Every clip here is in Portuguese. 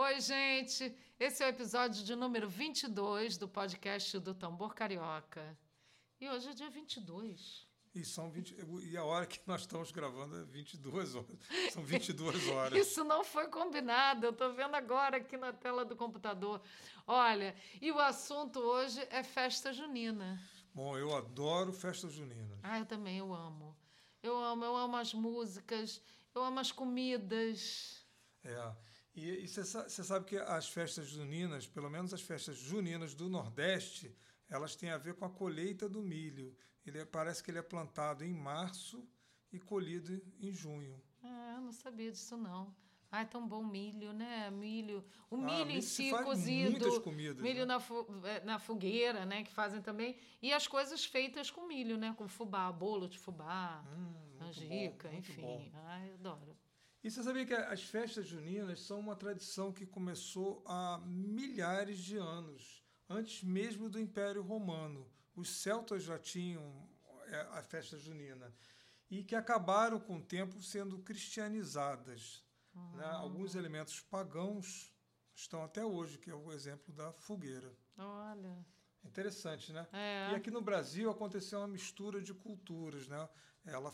Oi, gente! Esse é o episódio de número 22 do podcast do Tambor Carioca. E hoje é dia 22. E, são 20, e a hora que nós estamos gravando é 22 horas. São 22 horas. Isso não foi combinado, eu estou vendo agora aqui na tela do computador. Olha, e o assunto hoje é festa junina. Bom, eu adoro festa junina. Ah, eu também, eu amo. Eu amo, eu amo as músicas, eu amo as comidas. É. E você sabe que as festas juninas, pelo menos as festas juninas do Nordeste, elas têm a ver com a colheita do milho. Ele é, parece que ele é plantado em março e colhido em junho. Ah, eu não sabia disso não. Ai, tão bom milho, né? Milho. O ah, milho em si cozido. Muitas comidas. Milho né? na, é, na fogueira, né? Que fazem também. E as coisas feitas com milho, né? Com fubá, bolo de fubá, hum, angica, bom, enfim. Bom. Ai, adoro. E você sabia que as festas juninas são uma tradição que começou há milhares de anos, antes mesmo do Império Romano. Os celtas já tinham é, a festa junina e que acabaram com o tempo sendo cristianizadas. Uhum. Né? Alguns elementos pagãos estão até hoje, que é o exemplo da fogueira. Olha. Interessante, né? É. E aqui no Brasil aconteceu uma mistura de culturas, né? Ela,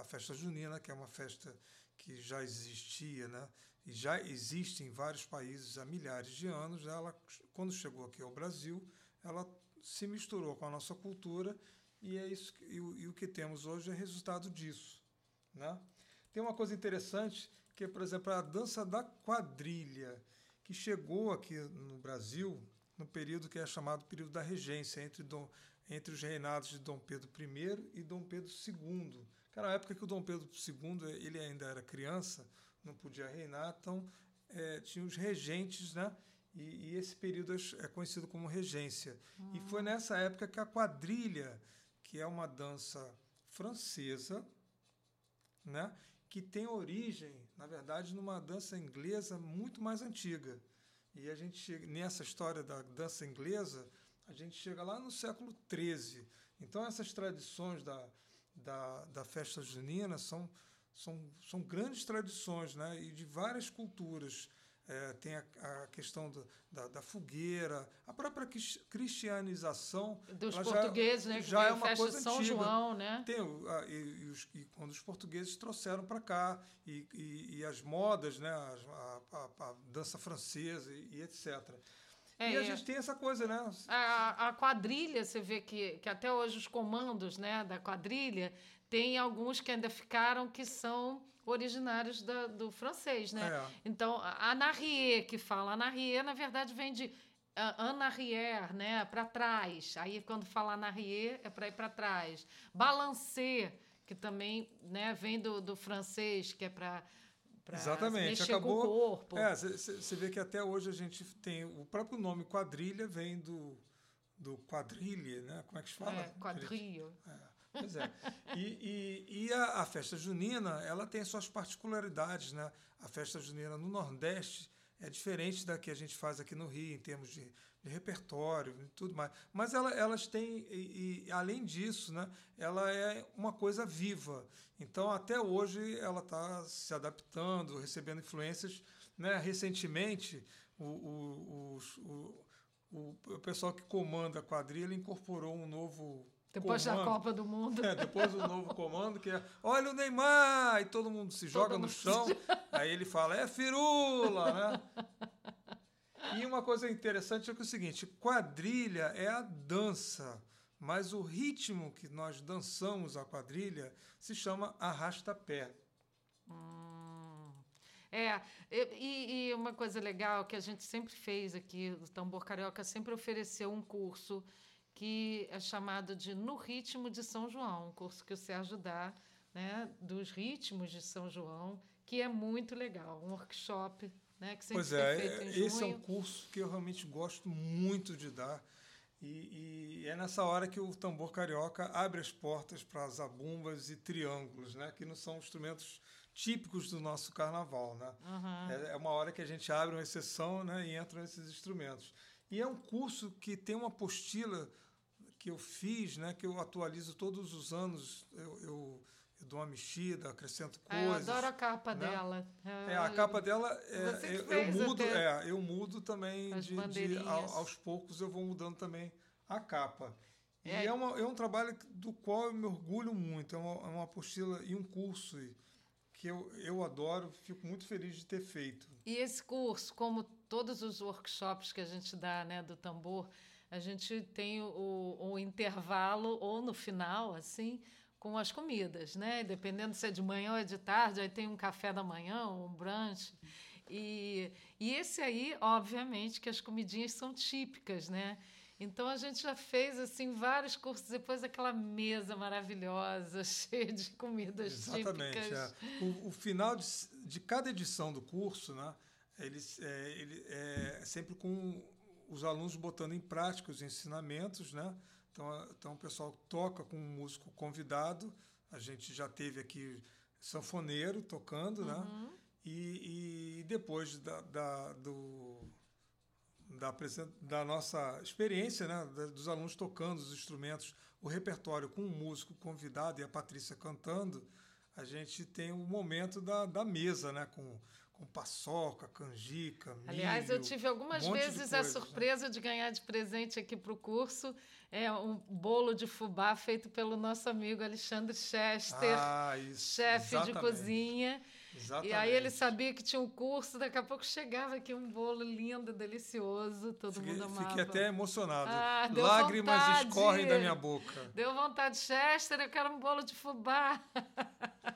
a festa junina, que é uma festa que já existia, né? E já existe em vários países há milhares de anos. Ela, quando chegou aqui ao Brasil, ela se misturou com a nossa cultura e é isso e o, e o que temos hoje é resultado disso, né? Tem uma coisa interessante que é, por exemplo, a dança da quadrilha, que chegou aqui no Brasil no período que é chamado período da regência, entre, Dom, entre os reinados de Dom Pedro I e Dom Pedro II. Era a época que o Dom Pedro II ele ainda era criança, não podia reinar, então é, tinha os regentes, né? E, e, esse período é, é conhecido como regência. Uhum. E foi nessa época que a quadrilha, que é uma dança francesa, né? que tem origem, na verdade, numa dança inglesa muito mais antiga. E a gente chega nessa história da dança inglesa, a gente chega lá no século XIII. Então essas tradições da, da, da festa junina são, são, são grandes tradições, né? E de várias culturas. É, tem a, a questão do, da, da, fogueira, a própria cristianização. Dos portugueses, já, né? Já é uma coisa São antiga. João, né? Tem, e, e, os, e, quando os portugueses trouxeram para cá, e, e, as modas, né? a, a, a dança francesa e, etc. É, e a gente tem essa coisa, né? A, a, quadrilha, você vê que, que até hoje os comandos né, da quadrilha tem alguns que ainda ficaram que são originários da, do francês, né? É. Então, a Narrier, que fala Narrier, na verdade vem de en arrière, né? Para trás. Aí, quando fala Narrier, é para ir para trás. Balancer, que também né, vem do, do francês, que é para Exatamente, mexer acabou. Com o corpo. É, você vê que até hoje a gente tem o próprio nome quadrilha vem do do quadrilha, né? Como é que se fala? É, quadrilha. É. Pois é. E, e, e a, a, festa junina, ela tem suas particularidades, né? A festa junina no Nordeste é diferente da que a gente faz aqui no Rio, em termos de, de repertório e tudo mais. Mas ela, elas têm, e, e, além disso, né, ela é uma coisa viva. Então, até hoje, ela está se adaptando, recebendo influências. Né? Recentemente, o, o, o, o, o pessoal que comanda a quadrilha incorporou um novo depois comando. da Copa do Mundo. É, depois do novo comando, que é olha o Neymar! E todo mundo se joga todo no chão. Aí ele fala, é firula, né? E uma coisa interessante é, que é o seguinte: quadrilha é a dança, mas o ritmo que nós dançamos a quadrilha se chama arrasta-pé. Hum. É, e, e, uma coisa legal que a gente sempre fez aqui, o Tambor Carioca sempre ofereceu um curso que é chamado de No Ritmo de São João, um curso que o Sérgio dá né, dos ritmos de São João, que é muito legal, um workshop né, que sempre pois é, feito em esse junho. é um curso que eu realmente gosto muito de dar. E, e, é nessa hora que o tambor carioca abre as portas para zabumbas e triângulos, né? que não são instrumentos típicos do nosso carnaval. Né? Uhum. É, é, uma hora que a gente abre uma exceção né? e entram esses instrumentos. E é um curso que tem uma apostila que eu fiz, né, que eu atualizo todos os anos, eu, eu, eu dou uma mexida, acrescento Ah, eu coisas. adoro a capa né? dela. É, a capa dela, é, eu, eu mudo, até. é, eu mudo também de, de- aos poucos eu vou mudando também a capa. E É. é, uma- é um trabalho do qual eu me orgulho muito. É uma, é uma apostila e um curso que eu, eu adoro, fico muito feliz de ter feito. E esse curso, como todos os workshops que a gente dá né, do tambor, a gente tem o, o intervalo ou no final, assim, com as comidas, né? Dependendo se é de manhã ou é de tarde, aí tem um café da manhã, um brunch. E, e esse aí, obviamente, que as comidinhas são típicas, né? Então a gente já fez assim vários cursos depois daquela mesa maravilhosa, cheia de comidas Exatamente. típicas. é. O, o final de, de cada edição do curso, né, eles, é, ele é sempre com os alunos botando em prática os ensinamentos. Né? Então, então o pessoal toca com um músico convidado. A gente já teve aqui sanfoneiro tocando, né? Uhum. E, e depois da, da, do, da, da nossa experiência, né, dos alunos tocando os instrumentos, o repertório com o músico convidado e a Patrícia cantando, a gente tem o momento da, da mesa, né, com, com paçoca, canjica, milho. Aliás, eu tive algumas um vezes a coisas, né? surpresa de ganhar de presente aqui para o curso é um bolo de fubá feito pelo nosso amigo Alexandre Chester, Ah, chefe de cozinha. Exatamente. E aí ele sabia que tinha um curso, daqui a pouco chegava aqui um bolo lindo, delicioso, todo Fiquei, mundo amava. fiquei até emocionado. Ah, Lágrimas vontade. escorrem da minha boca. Deu vontade, Chester, eu quero um bolo de fubá.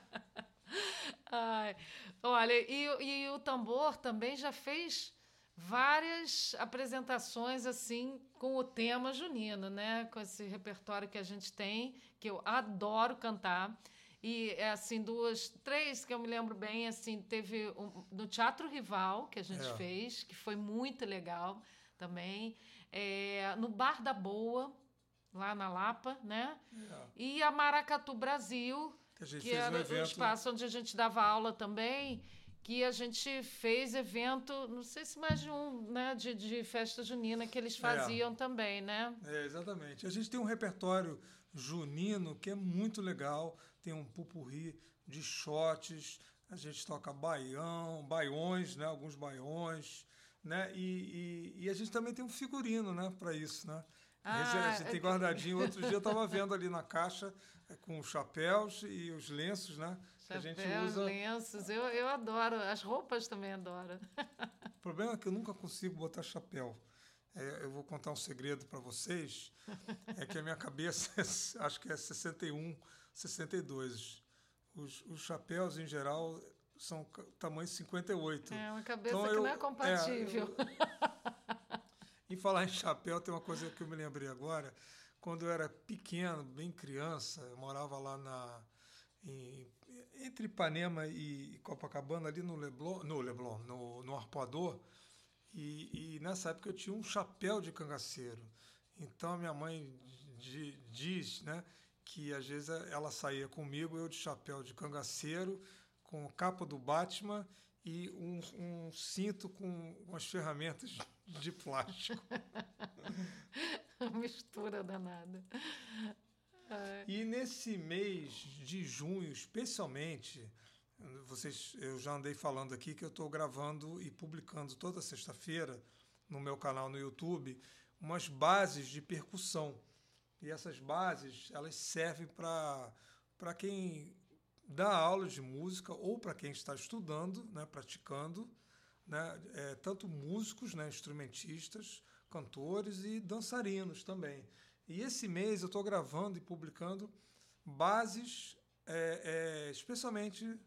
Ai, olha, e, o- e o tambor também já fez várias apresentações assim com o tema junino, né? Com esse repertório que a gente tem, que eu adoro cantar. E é assim, duas, três que eu me lembro bem, assim, teve um, no Teatro Rival que a gente É. fez, que foi muito legal também. É, no Bar da Boa, lá na Lapa, né? É, E a Maracatu Brasil, que a gente que fez um era o evento. espaço onde a gente dava aula também, que a gente fez evento, não sei se mais de um, né, de, de festa junina que eles faziam também, né? É, exatamente. A gente tem um repertório junino que é muito legal. Tem um pupurri de shots. A gente toca baião, baiões, né? Alguns baiões, né? E, e, e a gente também tem um figurino, né? Para isso, né? Ah, é tem que- guardadinho. Outro dia eu estava vendo ali na caixa é, com os chapéus e os lenços, né? Que a gente Chapéus, usa. lenços, eu, eu adoro. As roupas também adoro. O problema é que eu nunca consigo botar chapéu. É, eu vou contar um segredo para vocês. É que a minha cabeça, acho que é 61, 62. Os, os chapéus, em geral, são tamanho 58. É uma cabeça Então que eu- não é compatível. eu- Em falar em chapéu, tem uma coisa que eu me lembrei agora. Quando eu era pequeno, bem criança, eu morava lá na, em- entre Ipanema e Copacabana, ali no Leblon, no, Leblon, no, no Arpoador. E, e nessa época eu tinha um chapéu de cangaceiro. Então a minha mãe di- diz né, que às vezes ela saía comigo, eu de chapéu de cangaceiro, com capa do Batman e um, um cinto com umas ferramentas de plástico. Mistura danada. E nesse mês de junho, especialmente, vocês, eu já andei falando aqui que eu estou gravando e publicando toda sexta-feira no meu canal no YouTube umas bases de percussão. E essas bases elas servem para para quem dá aula de música ou para quem está estudando, né, praticando, né, é, tanto músicos, né, instrumentistas, cantores e dançarinos também. E esse mês eu estou gravando e publicando bases, é, é, especialmente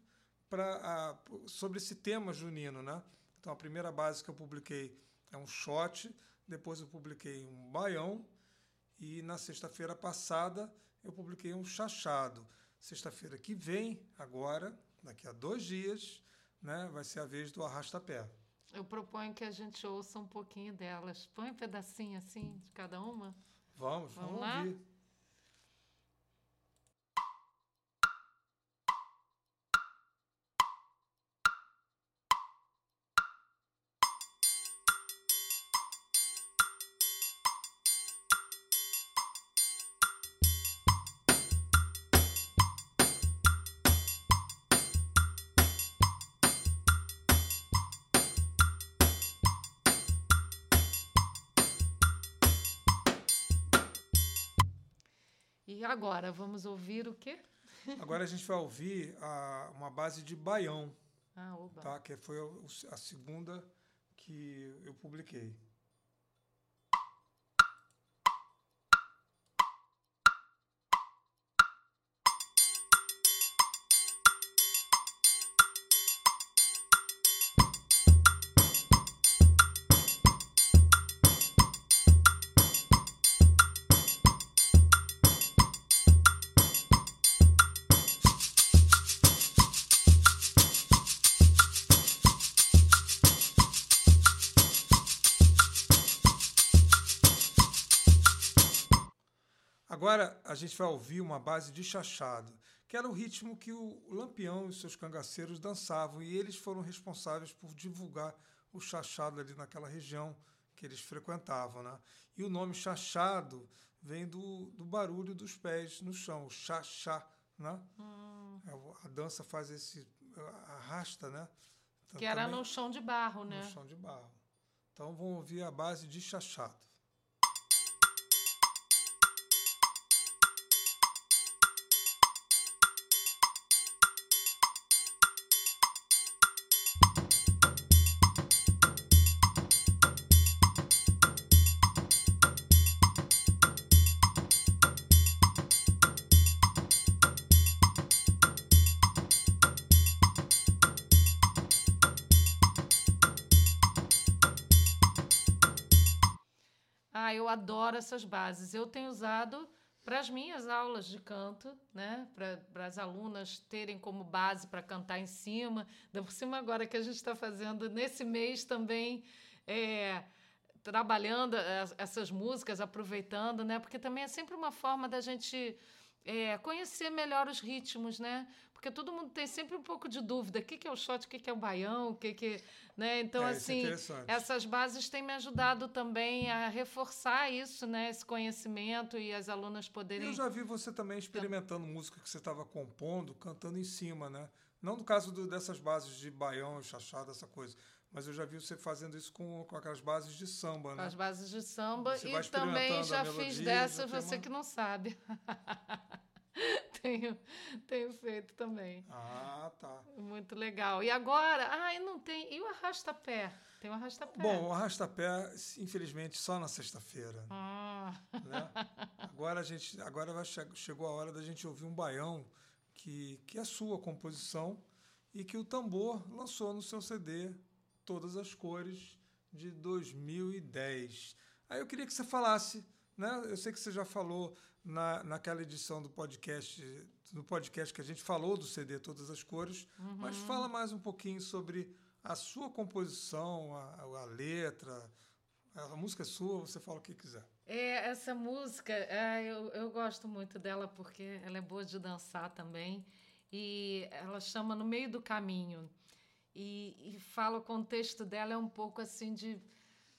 sobre esse tema junino. Né? Então, a primeira base que eu publiquei é um shot, depois eu publiquei um baião, e na sexta-feira passada eu publiquei um chachado. Sexta-feira que vem, agora, daqui a dois dias, né, vai ser a vez do arrasta-pé. Eu proponho que a gente ouça um pouquinho delas. Põe um pedacinho assim de cada uma. Vamos, Vamos vamos, lá? ouvir. E agora, vamos ouvir o quê? Agora a gente vai ouvir a, uma base de baião, Ah, tá? que foi a segunda que eu publiquei. Agora a gente vai ouvir uma base de chachado, que era o ritmo que o Lampião e seus cangaceiros dançavam, e eles foram responsáveis por divulgar o chachado ali naquela região que eles frequentavam. Né? E o nome chachado vem do, do barulho dos pés no chão, o chachá. Né? É, o- A dança faz esse. arrasta, né? Então, Que era no chão de barro, né? no chão de barro. Então vamos ouvir a base de chachado. Ah, eu adoro essas bases. Eu tenho usado para as minhas aulas de canto, né? Para as alunas terem como base para cantar em cima. Da por cima agora que a gente está fazendo nesse mês também é, trabalhando as- essas músicas, aproveitando, né? Porque também é sempre uma forma da gente é, conhecer melhor os ritmos, né? Porque todo mundo tem sempre um pouco de dúvida. O que, que é o shot, o que, que é o baião, o que, que. Né? Então, É, é assim, interessante. essas bases têm me ajudado também a reforçar isso, né? Esse conhecimento e as alunas poderem. Eu já vi você também experimentando música que você estava compondo, cantando em cima, né? Não no caso do- dessas bases de baião, chachado, essa coisa. Mas eu já vi você fazendo isso com, com aquelas bases de samba, com né? as bases de samba Você e também já fiz dessas, você uma- que não sabe. tenho, tenho feito também. Ah, tá. Muito legal. E agora, ai, não tem. E o arrasta-pé? Tem o arrasta-pé. Bom, o arrastapé, infelizmente, só na sexta-feira. Ah, né? Agora a gente, agora vai che- chegou a hora da gente ouvir um baião que, que é sua composição e que o tambor lançou no seu CD Todas as Cores de 2010. Aí eu queria que você falasse, né? Eu sei que você já falou na, naquela edição do podcast, no podcast que a gente falou do CD Todas as Cores, mas fala mais um pouquinho sobre a sua composição, a, a letra. A música é sua, você fala o que quiser. É, essa música, é, eu, eu gosto muito dela porque ela é boa de dançar também. E ela chama No Meio do Caminho. E, e fala, o contexto dela é um pouco assim de.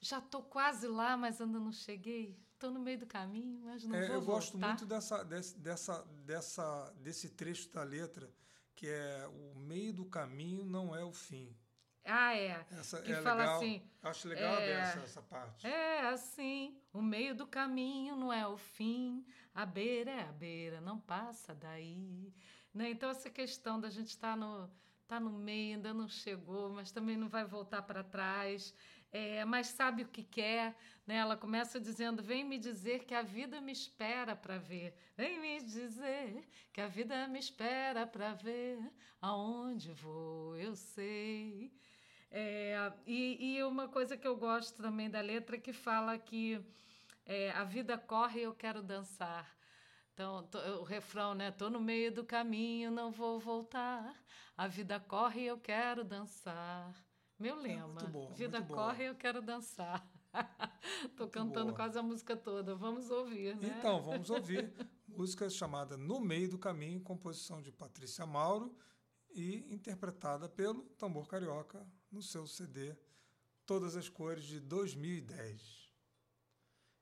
Já estou quase lá, mas ainda não cheguei. Estou no meio do caminho, mas não É, vou eu gosto voltar. muito dessa, desse, dessa, dessa, desse trecho da letra, que é o meio do caminho não é o fim. Ah, é. Essa Que é fala legal. assim, Acho legal é, dessa essa parte. É assim, o meio do caminho não é o fim, a beira é a beira, não passa daí. Né? Então, essa questão da gente estar no, tá no meio, ainda não chegou, mas também não vai voltar para trás, é, mas sabe o que quer. Né? Ela começa dizendo: Vem me dizer que a vida me espera para ver. Vem me dizer que a vida me espera para ver. Aonde vou, eu sei. É, e, e uma coisa que eu gosto também da letra é que fala que é, a vida corre e eu quero dançar. Então, tô- o refrão, né? Tô no meio do caminho, não vou voltar. A vida corre e eu quero dançar. Meu lema. muito bom, vida muito corre e eu quero dançar. Tô Muito cantando boa. quase a música toda. Vamos ouvir, né? Então, vamos ouvir música chamada No Meio do Caminho, composição de Patrícia Mauro e interpretada pelo Tambor Carioca no seu CD Todas as Cores de 2010.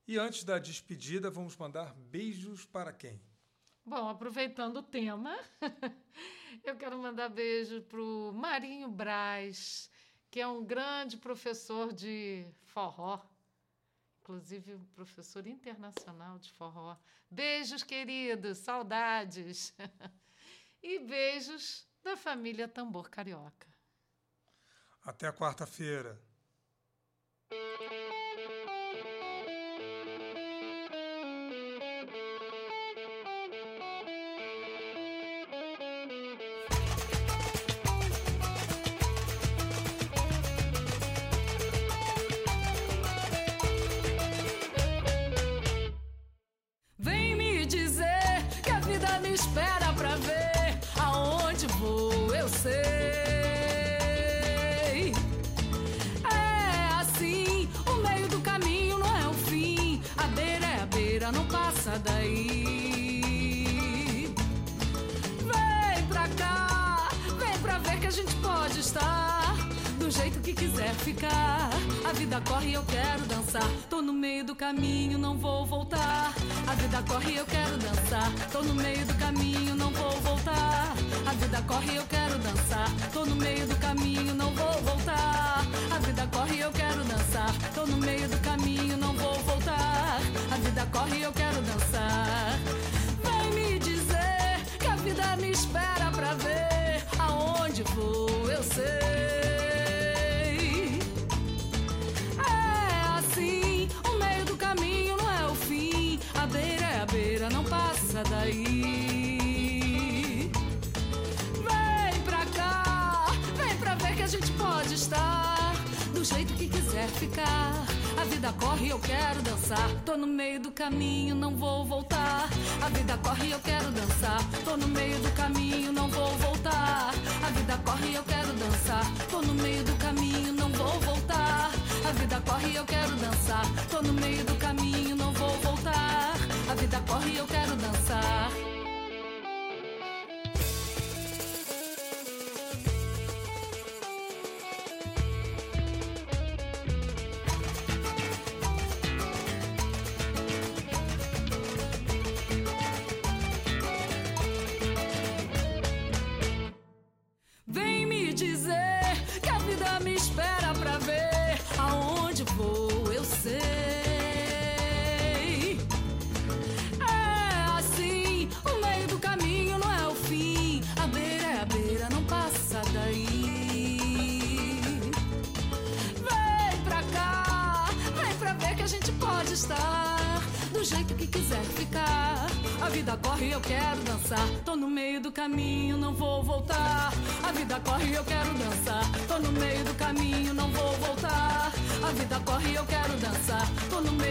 E antes da despedida, vamos mandar beijos para quem? Bom, aproveitando o tema, eu quero mandar beijo pro Marinho Braz, que é um grande professor de forró. inclusive professor internacional de forró. Beijos, queridos, saudades. e beijos da família Tambor Carioca. Até a quarta-feira. Ficar. A vida corre eu quero dançar. Tô no meio do caminho, não vou voltar. A vida corre eu quero dançar. Tô no meio do caminho, não vou voltar. A vida corre eu quero corre, eu quero dançar. Tô no meio do caminho, não vou voltar. A vida corre, eu quero dançar. Tô no meio vida corre, eu quero dançar. Tô no meio do caminho, não vou voltar. A vida corre, eu quero dançar. Tô no meio do caminho, não vou voltar. A vida corre, eu quero dançar. Tô no do